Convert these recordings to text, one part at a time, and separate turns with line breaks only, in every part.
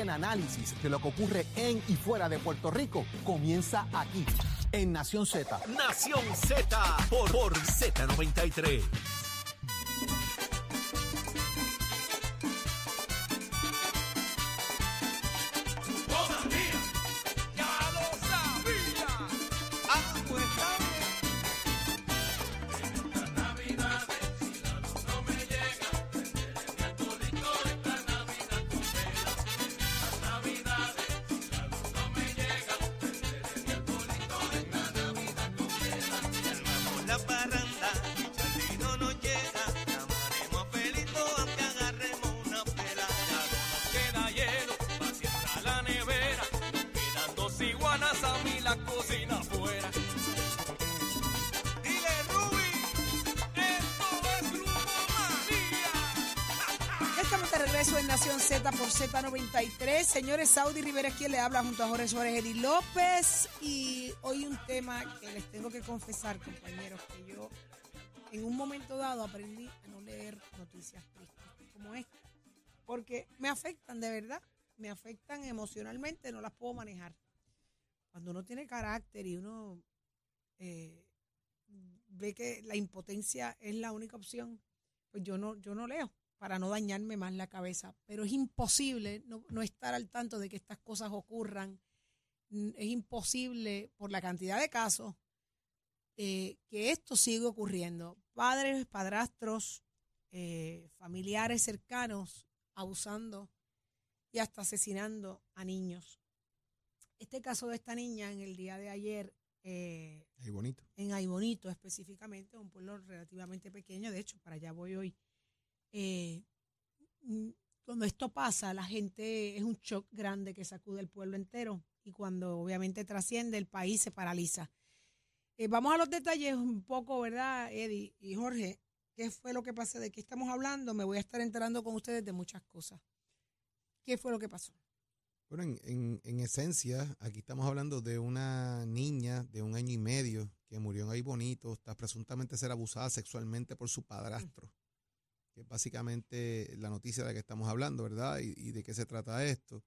El análisis de lo que ocurre en y fuera de Puerto Rico comienza aquí, en Nación Z.
Nación Z por, por Z93.
En Nación Z por Z93. Señores, Saudi Rivera es quien le habla junto a Jorge Suárez Eddy López. Y hoy un tema que les tengo que confesar, compañeros, que yo en un momento dado aprendí a no leer noticias tristes como esta. Porque me afectan, de verdad. Me afectan emocionalmente, no las puedo manejar. Cuando uno tiene carácter y uno eh, ve que la impotencia es la única opción, pues yo no, yo no leo para no dañarme más la cabeza. Pero es imposible no, no estar al tanto de que estas cosas ocurran. Es imposible, por la cantidad de casos, eh, que esto siga ocurriendo. Padres, padrastros, eh, familiares cercanos abusando y hasta asesinando a niños. Este caso de esta niña en el día de ayer eh,
Ay, bonito.
en Aybonito específicamente, un pueblo relativamente pequeño, de hecho, para allá voy hoy. Eh, mm, cuando esto pasa, la gente es un shock grande que sacude el pueblo entero y cuando obviamente trasciende, el país se paraliza. Eh, vamos a los detalles un poco, ¿verdad, Eddie y Jorge? ¿Qué fue lo que pasó? ¿De qué estamos hablando? Me voy a estar enterando con ustedes de muchas cosas. ¿Qué fue lo que pasó?
Bueno, en, en, en esencia, aquí estamos hablando de una niña de un año y medio que murió en ahí bonito, está presuntamente ser abusada sexualmente por su padrastro, que es básicamente la noticia de la que estamos hablando, ¿verdad? Y, y de qué se trata esto.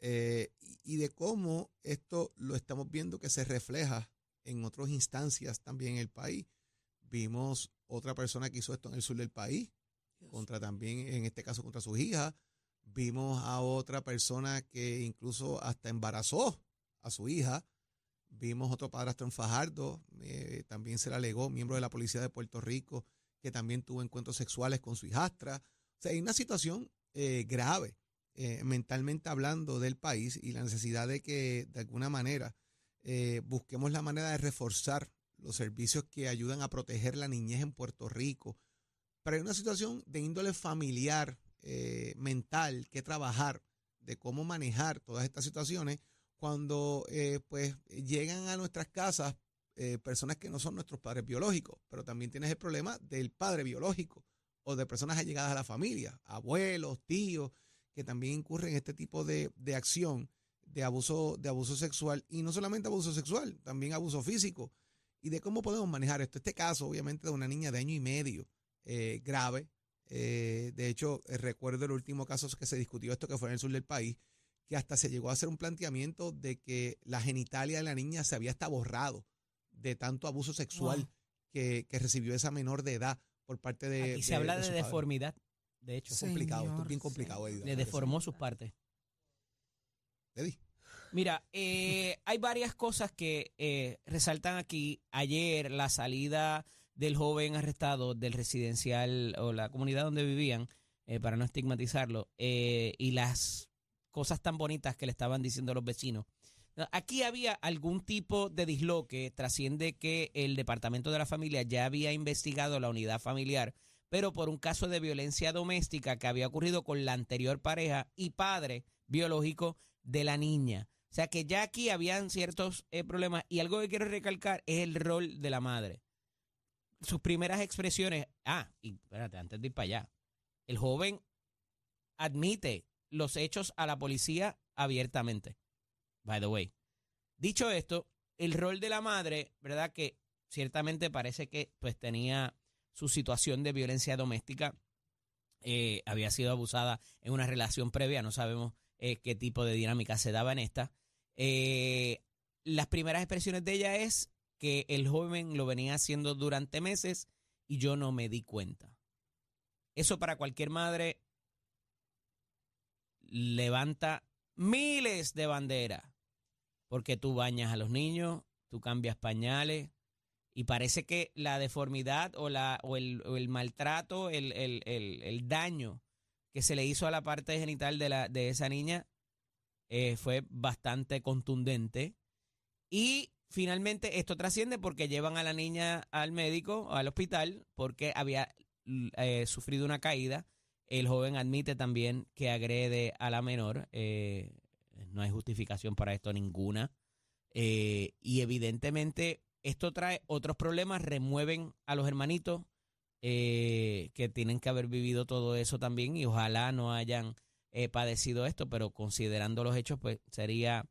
Eh, y, y de cómo esto lo estamos viendo que se refleja en otras instancias también en el país. Vimos otra persona que hizo esto en el sur del país, contra también, en este caso, contra sus hijas. Vimos a otra persona que incluso hasta embarazó a su hija. Vimos otro padrastro en Fajardo, eh, también se le alegó, miembro de la Policía de Puerto Rico, que también tuvo encuentros sexuales con su hijastra. O sea, hay una situación eh, grave, eh, mentalmente hablando, del país y la necesidad de que, de alguna manera, eh, busquemos la manera de reforzar los servicios que ayudan a proteger la niñez en Puerto Rico. Pero hay una situación de índole familiar, mental, que trabajar, de cómo manejar todas estas situaciones cuando pues llegan a nuestras casas eh, personas que no son nuestros padres biológicos, pero también tienes el problema del padre biológico o de personas allegadas a la familia, abuelos, tíos, que también incurren en este tipo de, de acción de abuso, de abuso sexual y no solamente abuso sexual, también abuso físico y de cómo podemos manejar esto. Este caso, obviamente, de una niña de año y medio, eh, grave. eh, de hecho, recuerdo el último caso que se discutió esto, que fue en el sur del país, que hasta se llegó a hacer un planteamiento de que la genitalia de la niña se había hasta borrado de tanto abuso sexual
Wow.
que, que recibió esa menor de edad por parte de.
Aquí se habla de,
padre.
deformidad, de hecho.
Es complicado, esto es bien complicado, Eddie,
Le deformó sus partes.
Eddie.
Mira, eh, hay varias cosas que eh, resaltan aquí. Ayer la salida del joven arrestado del residencial o la comunidad donde vivían, eh, para no estigmatizarlo, eh, y las cosas tan bonitas que le estaban diciendo los vecinos. Aquí había algún tipo de disloque, trasciende que el Departamento de la Familia ya había investigado la unidad familiar, pero por un caso de violencia doméstica que había ocurrido con la anterior pareja y padre biológico de la niña. O sea que ya aquí habían ciertos eh, problemas y algo que quiero recalcar es el rol de la madre. Sus primeras expresiones, ah, y espérate, antes de ir para allá, el joven admite los hechos a la policía abiertamente. By the way. Dicho esto, el rol de la madre, ¿verdad? Que ciertamente parece que pues tenía su situación de violencia doméstica, eh, había sido abusada en una relación previa, no sabemos eh, qué tipo de dinámica se daba en esta. Eh, las primeras expresiones de ella es que el joven lo venía haciendo durante meses y yo no me di cuenta. Eso para cualquier madre levanta miles de banderas, porque tú bañas a los niños, tú cambias pañales, y parece que la deformidad o, la, o, el, o el maltrato, el, el, el, daño que se le hizo a la parte genital de, la, de esa niña eh, fue bastante contundente. Y finalmente esto trasciende porque llevan a la niña al médico, al hospital, porque había eh, sufrido una caída. El joven admite también que agrede a la menor. Eh, no hay justificación para esto ninguna. y evidentemente esto trae otros problemas, remueven a los hermanitos eh, que tienen que haber vivido todo eso también y ojalá no hayan eh, padecido esto, pero considerando los hechos, pues sería,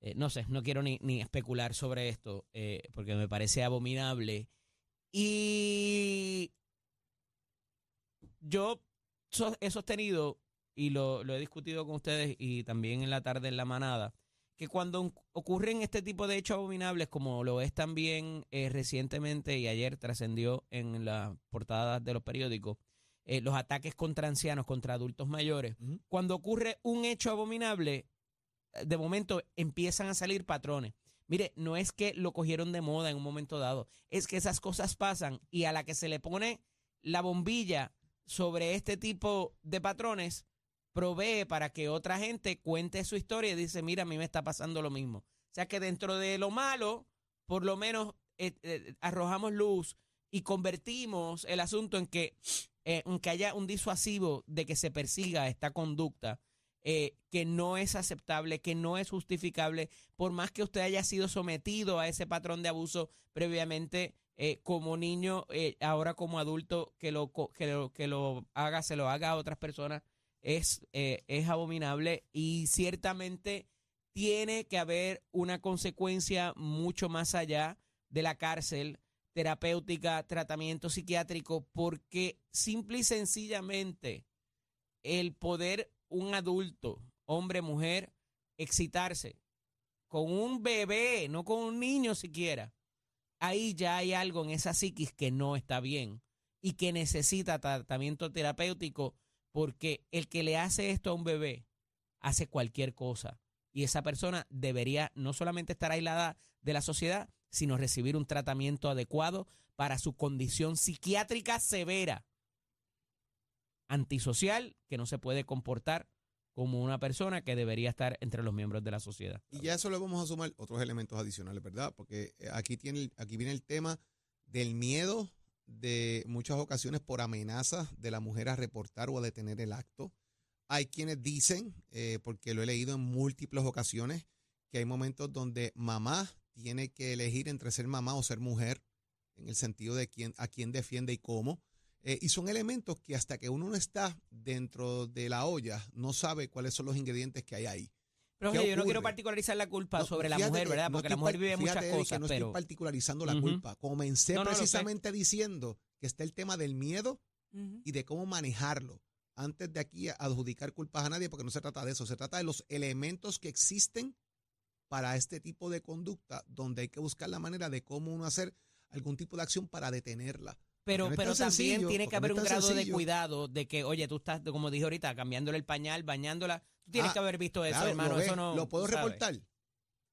eh, no sé, no quiero ni, ni especular sobre esto porque me parece abominable. Y yo he sostenido y lo, lo he discutido con ustedes y también en la tarde en la manada que cuando ocurren este tipo de hechos abominables, como lo es también eh, recientemente y ayer trascendió en las portadas de los periódicos, eh, los ataques contra ancianos, contra adultos mayores, cuando ocurre un hecho abominable, eh, de momento empiezan a salir patrones. Mire, no es que lo cogieron de moda en un momento dado, es que esas cosas pasan y a la que se le pone la bombilla sobre este tipo de patrones, provee para que otra gente cuente su historia y dice, mira, a mí me está pasando lo mismo. O sea que dentro de lo malo, por lo menos eh, eh, arrojamos luz y convertimos el asunto en que, eh, haya un disuasivo de que se persiga esta conducta que no es aceptable, que no es justificable, por más que usted haya sido sometido a ese patrón de abuso previamente como niño, ahora como adulto, que lo, que, lo, que lo haga, se lo haga a otras personas es, eh, es abominable y ciertamente tiene que haber una consecuencia mucho más allá de la cárcel terapéutica, tratamiento psiquiátrico, porque simple y sencillamente el poder un adulto, hombre, mujer, excitarse con un bebé, no con un niño siquiera, ahí ya hay algo en esa psiquis que no está bien y que necesita tratamiento terapéutico porque el que le hace esto a un bebé hace cualquier cosa. Y esa persona debería no solamente estar aislada de la sociedad, sino recibir un tratamiento adecuado para su condición psiquiátrica severa, antisocial, que no se puede comportar como una persona que debería estar entre los miembros de la sociedad.
Y ya eso le vamos a sumar otros elementos adicionales, ¿verdad? Porque aquí, tiene, aquí viene el tema del miedo de muchas ocasiones por amenazas de la mujer a reportar o a detener el acto. Hay quienes dicen, eh, porque lo he leído en múltiples ocasiones, que hay momentos donde mamá tiene que elegir entre ser mamá o ser mujer, en el sentido de quién, a quién defiende y cómo. Eh, y son elementos que hasta que uno no está dentro de la olla, no sabe cuáles son los ingredientes que hay ahí.
Pero yo no quiero particularizar la culpa sobre la mujer, ¿verdad? Porque la mujer vive muchas cosas.
Que no estoy particularizando la culpa. Comencé precisamente diciendo que está el tema del miedo y de cómo manejarlo. Antes de aquí adjudicar culpas a nadie, porque no se trata de eso. Se trata de los elementos que existen para este tipo de conducta, donde hay que buscar la manera de cómo uno hacer algún tipo de acción para detenerla.
Pero, pero también tiene que haber un grado de cuidado de que, oye, tú estás, como dije ahorita, cambiándole el pañal, bañándola. Tú tienes ah, que haber visto eso, hermano. Lo, eso no,
lo puedo reportar.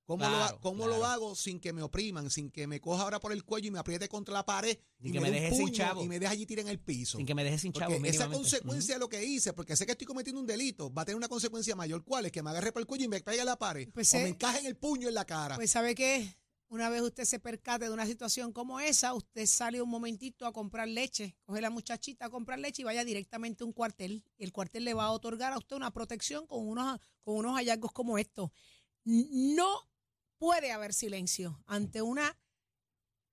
¿Cómo, lo, cómo lo hago sin que me opriman, sin que me coja ahora por el cuello y me apriete contra la pared y, que me, deje sin chavo y me deje allí tirar en el piso?
Sin que me deje sin chavo.
Esa consecuencia de lo que hice, porque sé que estoy cometiendo un delito, va a tener una consecuencia mayor. ¿Cuál es? Que me agarre por el cuello y me caiga la pared pues o me encaje en el puño en la cara.
Pues ¿sabe qué? Una vez usted se percate de una situación como esa, usted sale un momentito a comprar leche, coge a la muchachita a comprar leche y vaya directamente a un cuartel. Y el cuartel le va a otorgar a usted una protección con unos, con unos hallazgos como estos. No puede haber silencio ante una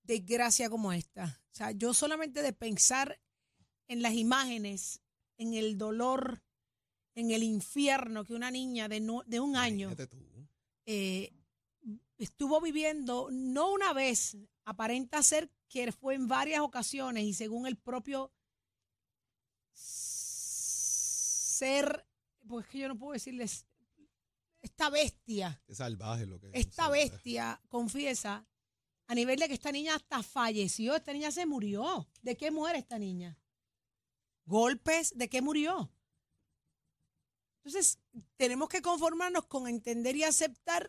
desgracia como esta. O sea, yo solamente de pensar en las imágenes, en el dolor, en el infierno que una niña de, no- de un año eh, estuvo viviendo, no una vez, aparenta ser que fue en varias ocasiones y según el propio ser, pues que yo no puedo decirles, esta bestia,
salvaje lo que es.
esta
salvaje.
bestia confiesa a nivel de que esta niña hasta falleció, esta niña se murió. ¿De qué muere esta niña? Golpes, ¿de qué murió? Entonces, tenemos que conformarnos con entender y aceptar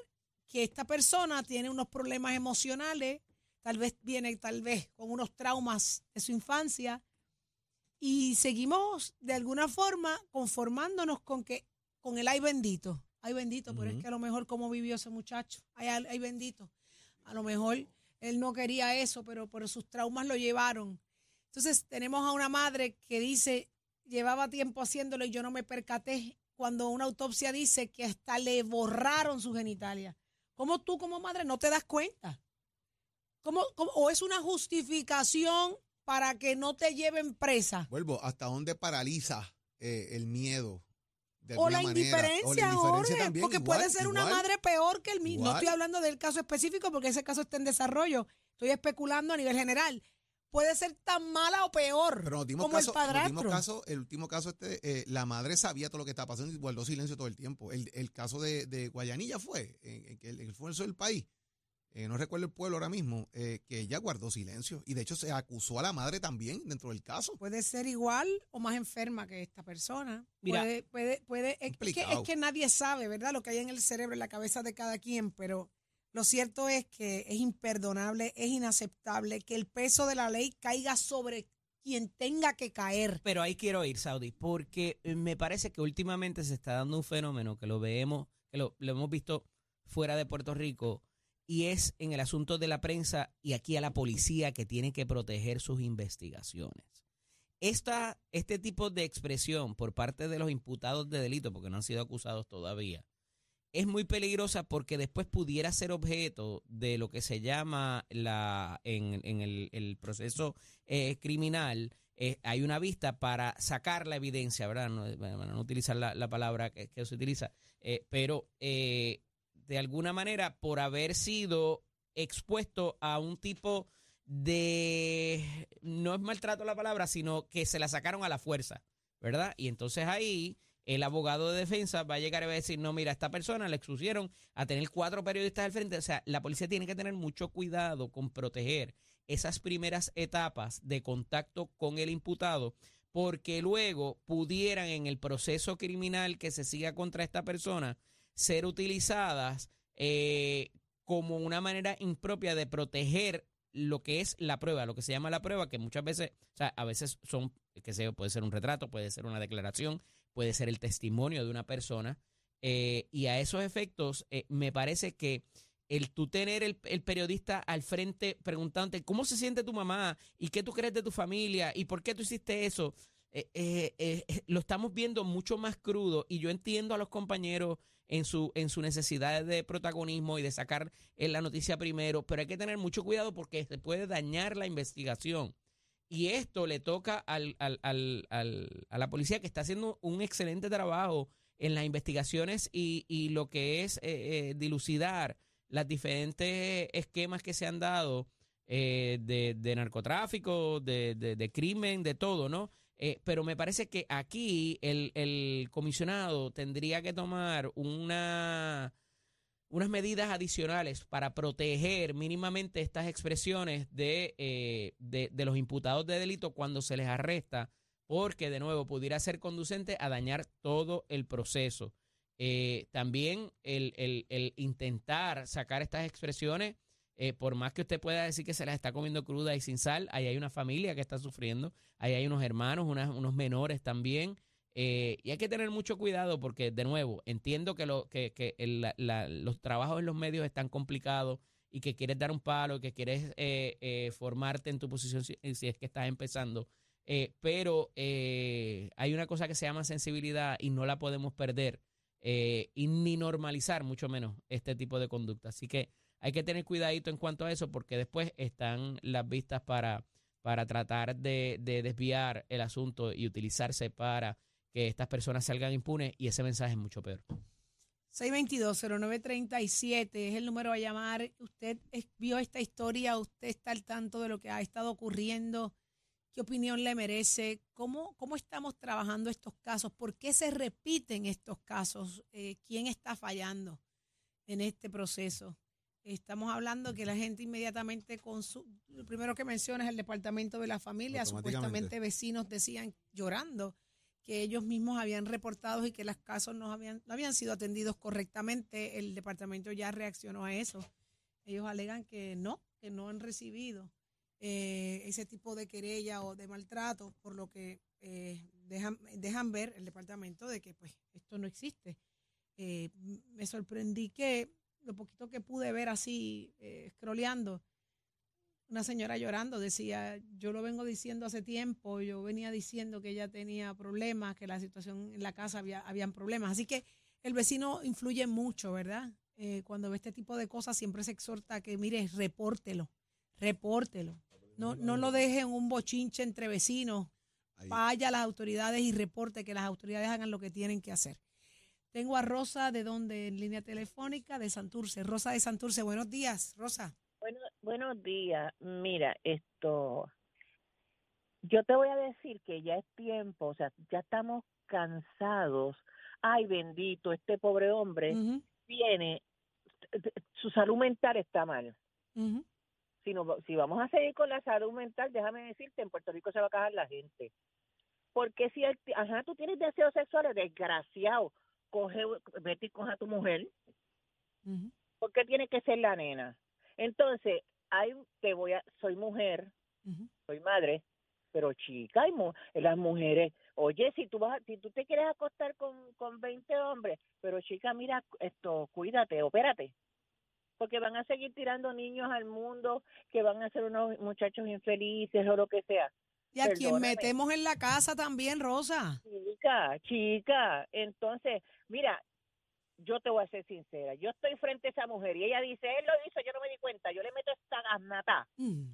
que esta persona tiene unos problemas emocionales, tal vez viene tal vez con unos traumas de su infancia y seguimos de alguna forma conformándonos con que con el ay bendito, ay bendito, pero es que a lo mejor cómo vivió ese muchacho, ay, ay, ay bendito, a lo mejor él no quería eso, pero, pero sus traumas lo llevaron. Entonces tenemos a una madre que dice, llevaba tiempo haciéndolo y yo no me percaté cuando una autopsia dice que hasta le borraron su genitalia. ¿Cómo tú como madre no te das cuenta? ¿Cómo, cómo- o es una justificación para que no te lleven presa?
Vuelvo, ¿hasta dónde paraliza eh, el miedo? de
O la
manera? O la indiferencia
Jorge,
también,
porque
igual,
puede ser una madre peor que el mío. No estoy hablando del caso específico porque ese caso está en desarrollo. Estoy especulando a nivel general. Puede ser tan mala o peor
Pero nos dimos
como
caso,
el
nos
padrastro.
dimos caso, el último caso, este, eh, la madre sabía todo lo que estaba pasando y guardó silencio todo el tiempo. El, el caso de, de Guayanilla fue, en, en que el, el esfuerzo del país, eh, no recuerdo el pueblo ahora mismo, eh, que ella guardó silencio. Y de hecho se acusó a la madre también dentro del caso.
Puede ser igual o más enferma que esta persona.
Mira,
puede, puede, puede, es que, es que nadie sabe, ¿verdad? Lo que hay en el cerebro, en la cabeza de cada quien, pero lo cierto es que es imperdonable, es inaceptable que el peso de la ley caiga sobre quien tenga que caer.
Pero ahí quiero ir, Saudi, porque eh, me parece que últimamente se está dando un fenómeno que lo vemos, que lo, lo hemos visto fuera de Puerto Rico, y es en el asunto de la prensa y aquí a la policía que tiene que proteger sus investigaciones. Esta, este tipo de expresión por parte de los imputados de delito, porque no han sido acusados todavía, es muy peligrosa porque después pudiera ser objeto de lo que se llama la en, en el, el proceso eh, criminal. eh, hay una vista para sacar la evidencia, ¿verdad? No, bueno, no utilizar la, la palabra que, que se utiliza, eh, pero eh, de alguna manera por haber sido expuesto a un tipo de, no es maltrato la palabra, sino que se la sacaron a la fuerza, ¿verdad? Y entonces ahí el abogado de defensa va a llegar y va a decir, no, mira, a esta persona le expusieron a tener cuatro periodistas al frente. O sea, la policía tiene que tener mucho cuidado con proteger esas primeras etapas de contacto con el imputado, porque luego pudieran en el proceso criminal que se siga contra esta persona ser utilizadas eh, como una manera impropia de proteger lo que es la prueba, lo que se llama la prueba, que muchas veces, o sea, a veces son, que yo, puede ser un retrato, puede ser una declaración, puede ser el testimonio de una persona, eh, y a esos efectos eh, me parece que el tú tener el, el periodista al frente preguntándote cómo se siente tu mamá y qué tú crees de tu familia y por qué tú hiciste eso, eh, lo estamos viendo mucho más crudo y yo entiendo a los compañeros en su, en su necesidad de protagonismo y de sacar la noticia primero, pero hay que tener mucho cuidado porque se puede dañar la investigación. Y esto le toca al, al- al- a la policía que está haciendo un excelente trabajo en las investigaciones y, y lo que es eh, eh, dilucidar las diferentes esquemas que se han dado eh, de, de narcotráfico, de, de- de crimen, de todo, ¿no? Eh, pero me parece que aquí el, el comisionado tendría que tomar una unas medidas adicionales para proteger mínimamente estas expresiones de, eh, de, los imputados de delito cuando se les arresta, porque de nuevo pudiera ser conducente a dañar todo el proceso. Eh, también el, el- el intentar sacar estas expresiones, eh, por más que usted pueda decir que se las está comiendo cruda y sin sal, ahí hay una familia que está sufriendo, ahí hay unos hermanos, unas- unos menores también. Eh, y hay que tener mucho cuidado porque, de nuevo, entiendo que, lo, que, que los trabajos en los medios están complicados y que quieres dar un palo, que quieres eh, eh, formarte en tu posición si, es que estás empezando. Pero hay una cosa que se llama sensibilidad y no la podemos perder y ni normalizar mucho menos este tipo de conducta. Así que hay que tener cuidadito en cuanto a eso porque después están las vistas para, para tratar de desviar el asunto y utilizarse para que estas personas salgan impunes y ese mensaje es mucho peor.
622-0937 es el número a llamar. Usted es- vio esta historia, usted está al tanto de lo que ha estado ocurriendo. ¿Qué opinión le merece? ¿Cómo, cómo estamos trabajando estos casos? ¿Por qué se repiten estos casos? Eh, ¿Quién está fallando en este proceso? Estamos hablando que la gente inmediatamente con su... Lo primero que menciona es el Departamento de la Familia. Supuestamente vecinos decían llorando que ellos mismos habían reportado y que los casos no habían, no habían sido atendidos correctamente. El departamento ya reaccionó a eso. Ellos alegan que no, que no han recibido eh, ese tipo de querella o de maltrato, por lo que eh, dejan, dejan ver el departamento de que pues esto no existe. Eh, me sorprendí que lo poquito que pude ver así, scrolleando, una señora llorando decía, yo lo vengo diciendo hace tiempo, yo venía diciendo que ella tenía problemas, que la situación en la casa había habían problemas. Así que el vecino influye mucho, ¿verdad? Eh, cuando ve este tipo de cosas siempre se exhorta a que, mire, repórtelo, repórtelo. No, no lo deje en un bochinche entre vecinos, vaya a las autoridades y reporte que las autoridades hagan lo que tienen que hacer. Tengo a Rosa de donde en línea telefónica de Santurce. Rosa de Santurce, buenos días, Rosa.
Bueno, buenos días. Mira, esto, yo te voy a decir que ya es tiempo, o sea, ya estamos cansados. Ay, bendito, este pobre hombre
Ujú,
tiene, su salud mental está mal.
ujú.
Si, no, si vamos a seguir con la salud mental, déjame decirte, en Puerto Rico se va a cagar la gente. Porque si, el, ajá, tú tienes deseos sexuales, desgraciado, coge, vete y coge a tu mujer,
Ujú.
¿por qué tiene que ser la nena? Entonces, hay, te voy a, soy mujer, soy madre, pero chica, mu- las mujeres, oye, si tú vas, si tú te quieres acostar con, con 20 hombres, pero chica, mira, esto, cuídate, opérate, porque van a seguir tirando niños al mundo, que van a ser unos muchachos infelices o lo que sea.
Y a quien metemos en la casa también, Rosa.
Chica, chica, entonces, mira, yo te voy a ser sincera, yo estoy frente a esa mujer y ella dice, él lo hizo, yo no me di cuenta, yo le meto esta gasnata.
Mm.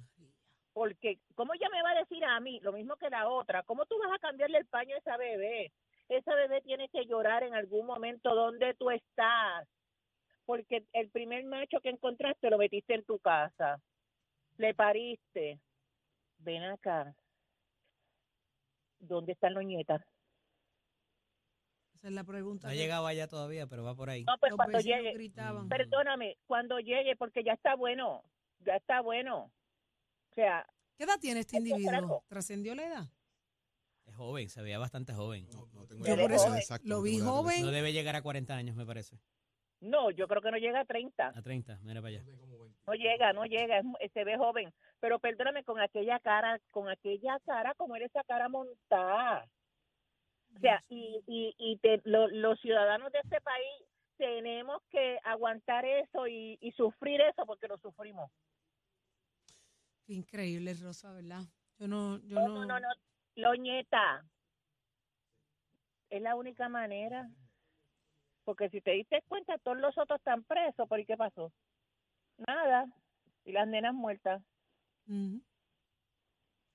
porque ¿cómo ella me va a decir a mí lo mismo que la otra? ¿Cómo tú vas a cambiarle el paño a esa bebé? Esa bebé tiene que llorar en algún momento donde tú estás, porque el primer macho que encontraste lo metiste en tu casa, le pariste. Ven acá. ¿Dónde están los nietas?
Esa es la pregunta.
No ha llegado allá todavía, pero va por ahí.
No, pues
los
cuando llegue,
gritaban.
perdóname, cuando llegue, porque ya está bueno, ya está bueno. O sea,
¿Qué edad tiene este individuo? ¿Trascendió la edad?
Es joven, se veía bastante joven.
No, no tengo
Yo por eso
exacta,
lo vi joven.
No debe llegar a 40 años, me parece.
no, yo creo que no llega a 30.
A 30, mira para allá.
No llega, no llega, es mu- se ve joven. Pero perdóname, con aquella cara, con aquella cara, como era esa cara montada. O sea, y, y, y te- lo- los ciudadanos de este país tenemos que aguantar eso y, y sufrir eso porque lo sufrimos.
Qué increíble, Rosa, ¿verdad? Yo no, yo
No,
no.
no, no. Loñeta. Es la única manera. Porque si te diste cuenta, todos los otros están presos. ¿Por qué pasó? Nada. Y las nenas muertas.
Ujú.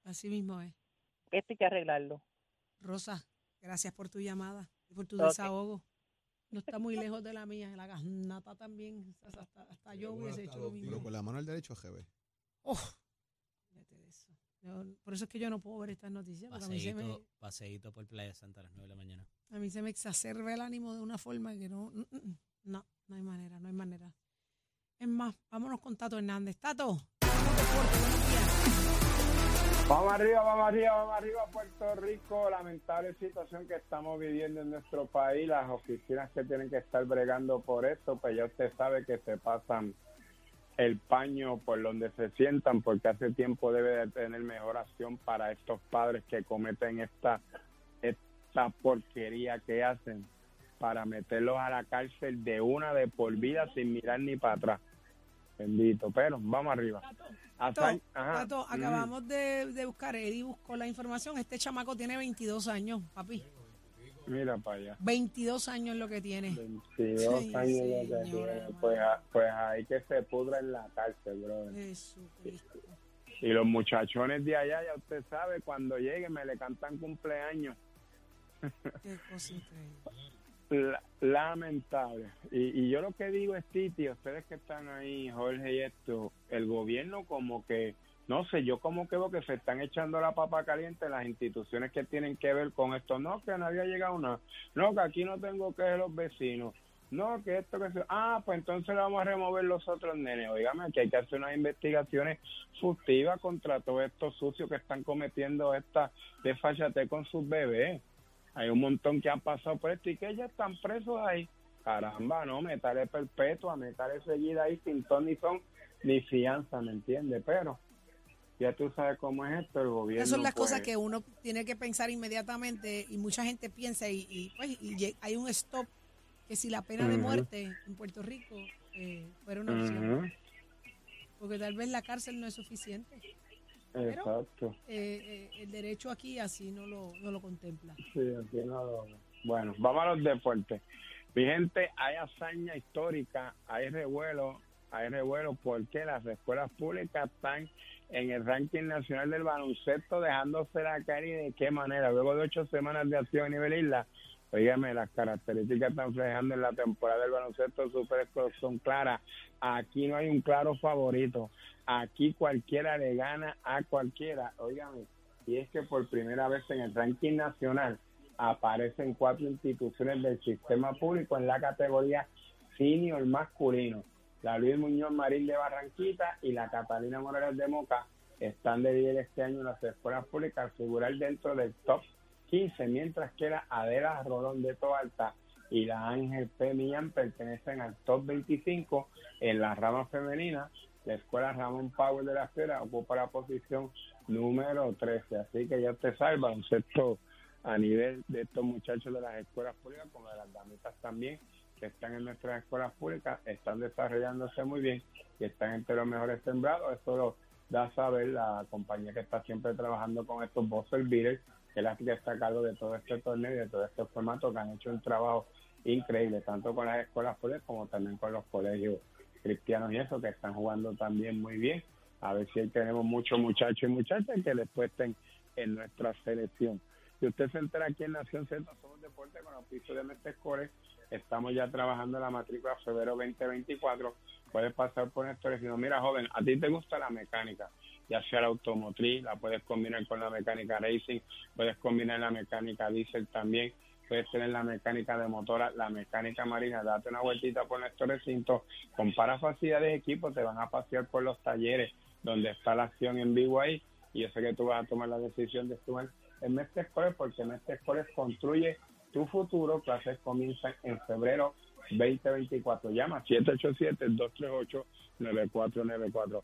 Así mismo es.
Esto hay que arreglarlo.
Rosa, gracias por tu llamada y por tu desahogo. No está muy lejos de la mía, la gasnata también. Hasta, hasta- hasta yo hubiese hecho lo
Pero
mismo.
con la mano al derecho, GB.
Oh, fíjate de eso. Yo- por eso es que yo no puedo ver estas noticias, se me,
Paseíto, paseíto por Playa Santa a las 9 de la mañana.
a mí se me exacerba el ánimo de una forma que no, no, no hay manera, no hay manera. Es más, vámonos con Tato Hernández. Tato, buenos días.
Vamos arriba, vamos arriba, vamos arriba, Puerto Rico. Lamentable situación que estamos viviendo en nuestro país. Las oficinas que tienen que estar bregando por esto, pues ya usted sabe que se pasan el paño por donde se sientan, porque hace tiempo debe de tener mejor acción para estos padres que cometen esta, esta porquería que hacen para meterlos a la cárcel de una de por vida sin mirar ni para atrás. Bendito, pero vamos arriba. Hazañ- ajá,
Tato,
mm.
acabamos de, de buscar, Eddie buscó la información. Este chamaco tiene 22 años, papi.
Mira para allá.
22 años lo que tiene.
22
Ay,
años lo que tiene. Pues, pues ahí que se pudra en la cárcel, brother.
Jesucristo.
Y los muchachones de allá, ya usted sabe, cuando lleguen me le cantan cumpleaños.
Qué cosa increíble.
La- lamentable. Y, yo lo que digo es, Titi, ustedes que están ahí, Jorge y esto, el gobierno como que, no sé, yo como que veo que se están echando la papa caliente en las instituciones que tienen que ver con esto. No, que no había llegado nada. No, que aquí no tengo que ver los vecinos. No, que esto que se... Ah, pues entonces le vamos a remover los otros nenes. Oígame, que hay que hacer unas investigaciones furtivas contra todos estos sucios que están cometiendo esta desfachate con sus bebés. Hay un montón que han pasado por esto y que ya están presos ahí. Caramba, no, metale perpetua, metale seguida ahí sin ton ni son ni fianza, ¿me entiendes? Pero ya tú sabes cómo es esto, el gobierno.
Esas son las
pues,
cosas que uno tiene que pensar inmediatamente y mucha gente piensa y, y, pues, y hay un stop que si la pena de muerte en Puerto Rico eh, fuera una opción, porque tal vez la cárcel no es suficiente.
Exacto.
Eh, eh, el derecho aquí así no lo, no lo contempla.
Sí, aquí no lo- Bueno, vamos a los deportes. Mi gente, hay hazaña histórica, hay revuelo, hay revuelo porque las escuelas públicas están en el ranking nacional del baloncesto dejándose la cara y de qué manera. Luego de ocho semanas de acción a nivel isla, oígame, las características están reflejando en la temporada del baloncesto super son claras. Aquí no hay un claro favorito. Aquí cualquiera le gana a cualquiera. Oígame, y es que por primera vez en el ranking nacional aparecen cuatro instituciones del sistema público en la categoría senior masculino. La Luis Muñoz Marín de Barranquita y la Catalina Morales de Moca están de líder este año en las escuelas públicas figurar dentro del top 15, mientras que la Adela Rolón de Toalta y la Ángel P. Millán pertenecen al top 25 en la rama femenina. La escuela Ramón Power de la Esfera ocupa la posición número 13. Así que ya usted sabe, el baloncesto a nivel de estos muchachos de las escuelas públicas, como de las damitas también, que están en nuestras escuelas públicas, están desarrollándose muy bien y están entre los mejores sembrados. Eso lo da a saber la compañía que está siempre trabajando con estos buzzer beaters, que es la que está a cargo de todo este torneo y de todo este formato, que han hecho un trabajo increíble, tanto con las escuelas públicas como también con los colegios cristianos y eso, que están jugando también muy bien. A ver si ahí tenemos muchos muchachos y muchachas que después estén en nuestra selección. Si usted se entera aquí en Nación Z, somos deporte con auspicio de Mestre. Estamos ya trabajando la matrícula febrero 2024. Puedes pasar por esto y decir, mira joven, a ti te gusta la mecánica, ya sea la automotriz, la puedes combinar con la mecánica racing, puedes combinar la mecánica diésel también, puedes tener la mecánica de motora, la mecánica marina, date una vueltita por nuestro recinto, compara facilidades de equipo, te van a pasear por los talleres donde está la acción en vivo ahí y yo sé que tú vas a tomar la decisión de estudiar en Mestre Escoles porque Mestre Escoles construye tu futuro. Clases comienzan en febrero 2024. Llama 787-238-9494.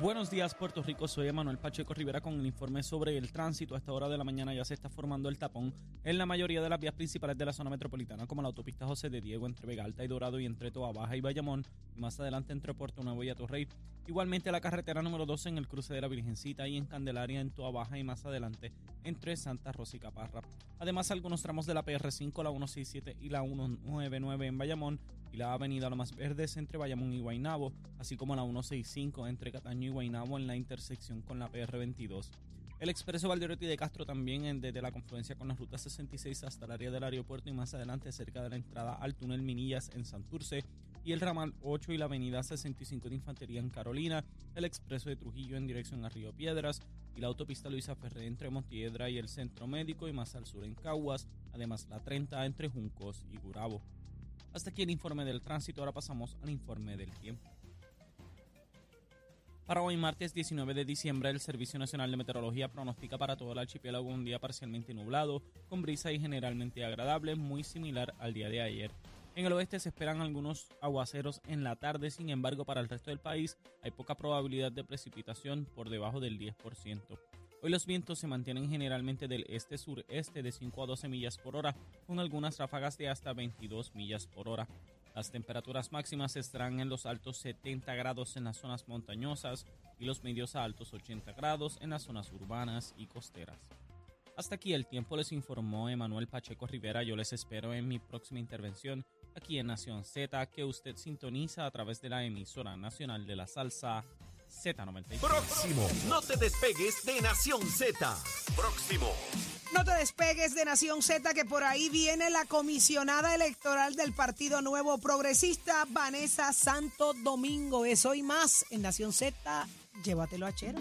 Buenos días, Puerto Rico. Soy Emanuel Pacheco Rivera con el informe sobre el tránsito. A esta hora de la mañana ya se está formando el tapón en la mayoría de las vías principales de la zona metropolitana, como la autopista José de Diego entre Vega Alta y Dorado y entre Toa Baja y Bayamón, y más adelante entre Puerto Nuevo y Atorrey. Igualmente la carretera número 12 en el cruce de la Virgencita y en Candelaria en Toa Baja y más adelante entre Santa Rosa y Caparra. Además, algunos tramos de la PR5, la 167 y la 199 en Bayamón y la avenida Lomas Verdes entre Bayamón y Guaynabo, así como la 165 entre Cataño y Guaynabo en la intersección con la PR22. El expreso Valderotti de Castro también en- desde la confluencia con la ruta 66 hasta el área del aeropuerto y más adelante cerca de la entrada al túnel Minillas en Santurce y el ramal 8 y la avenida 65 de Infantería en Carolina, el expreso de Trujillo en dirección a Río Piedras y la autopista Luisa Ferré entre Montiedra y el Centro Médico y más al sur en Caguas, además la 30 entre Juncos y Gurabo. Hasta aquí el informe del tránsito, ahora pasamos al informe del tiempo. Para hoy, martes 19 de diciembre, el Servicio Nacional de Meteorología pronostica para todo el archipiélago un día parcialmente nublado, con brisa y generalmente agradable, muy similar al día de ayer. En el oeste se esperan algunos aguaceros en la tarde, sin embargo, para el resto del país hay poca probabilidad de precipitación por debajo del 10%. Hoy los vientos se mantienen generalmente del este-sureste de 5 a 12 millas por hora, con algunas ráfagas de hasta 22 millas por hora. Las temperaturas máximas estarán en los altos 70 grados en las zonas montañosas y los medios a altos 80 grados en las zonas urbanas y costeras. Hasta aquí el tiempo les informó Emanuel Pacheco Rivera. Yo les espero en mi próxima intervención aquí en Nación Z, que usted sintoniza a través de la emisora nacional de la salsa Z93.
Próximo. No te despegues de Nación Z. Próximo.
No te despegues de Nación Z, que por ahí viene la comisionada electoral del Partido Nuevo Progresista, Vanessa Santo Domingo. Es hoy más en Nación Z. Llévatelo a Chero.